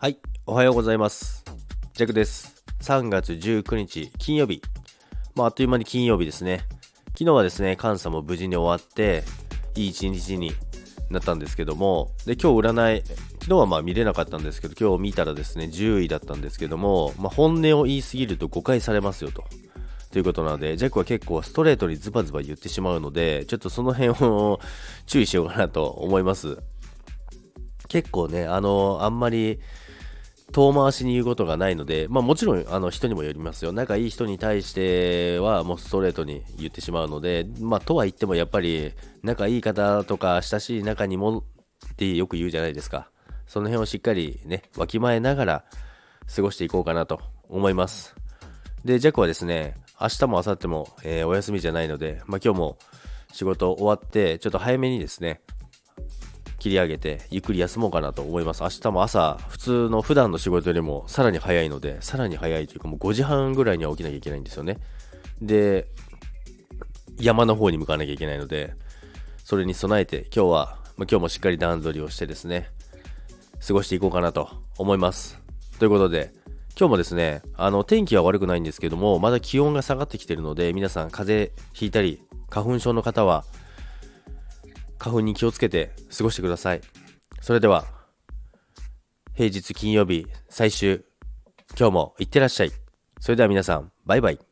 はい、おはようございます。ジャックです。3月19日金曜日。まあ、あっという間に金曜日ですね。昨日はですね、監査も無事に終わって、いい一日になったんですけども、で、今日占い、昨日はまあ見れなかったんですけど、今日見たらですね、10位だったんですけども、まあ、本音を言いすぎると誤解されますよと。ということなので、ジャックは結構ストレートにズバズバ言ってしまうので、ちょっとその辺を 注意しようかなと思います。結構ね、あの、あんまり遠回しに言うことがないので、まあもちろんあの人にもよりますよ。仲いい人に対してはもうストレートに言ってしまうので、まあとは言ってもやっぱり仲いい方とか親しい仲にもってよく言うじゃないですか。その辺をしっかりね、わきまえながら過ごしていこうかなと思います。で、ジャックはですね、明日も明後日も、えーお休みじゃないので、まあ今日も仕事終わって、ちょっと早めにですね、切り上げてゆっくり休もうかなと思います。明日も朝普通の普段の仕事よりもさらに早いのでさらに早いというかもう5時半ぐらいには起きなきゃいけないんですよね。で山の方に向かわなきゃいけないのでそれに備えて今日は、ま、今日もしっかり段取りをしてですね過ごしていこうかなと思います。ということで今日もですねあの天気は悪くないんですけどもまだ気温が下がってきてるので皆さん風邪ひいたり花粉症の方は花粉に気をつけて過ごしてください。それでは、平日金曜日最終、今日もいってらっしゃい。それでは皆さん、バイバイ。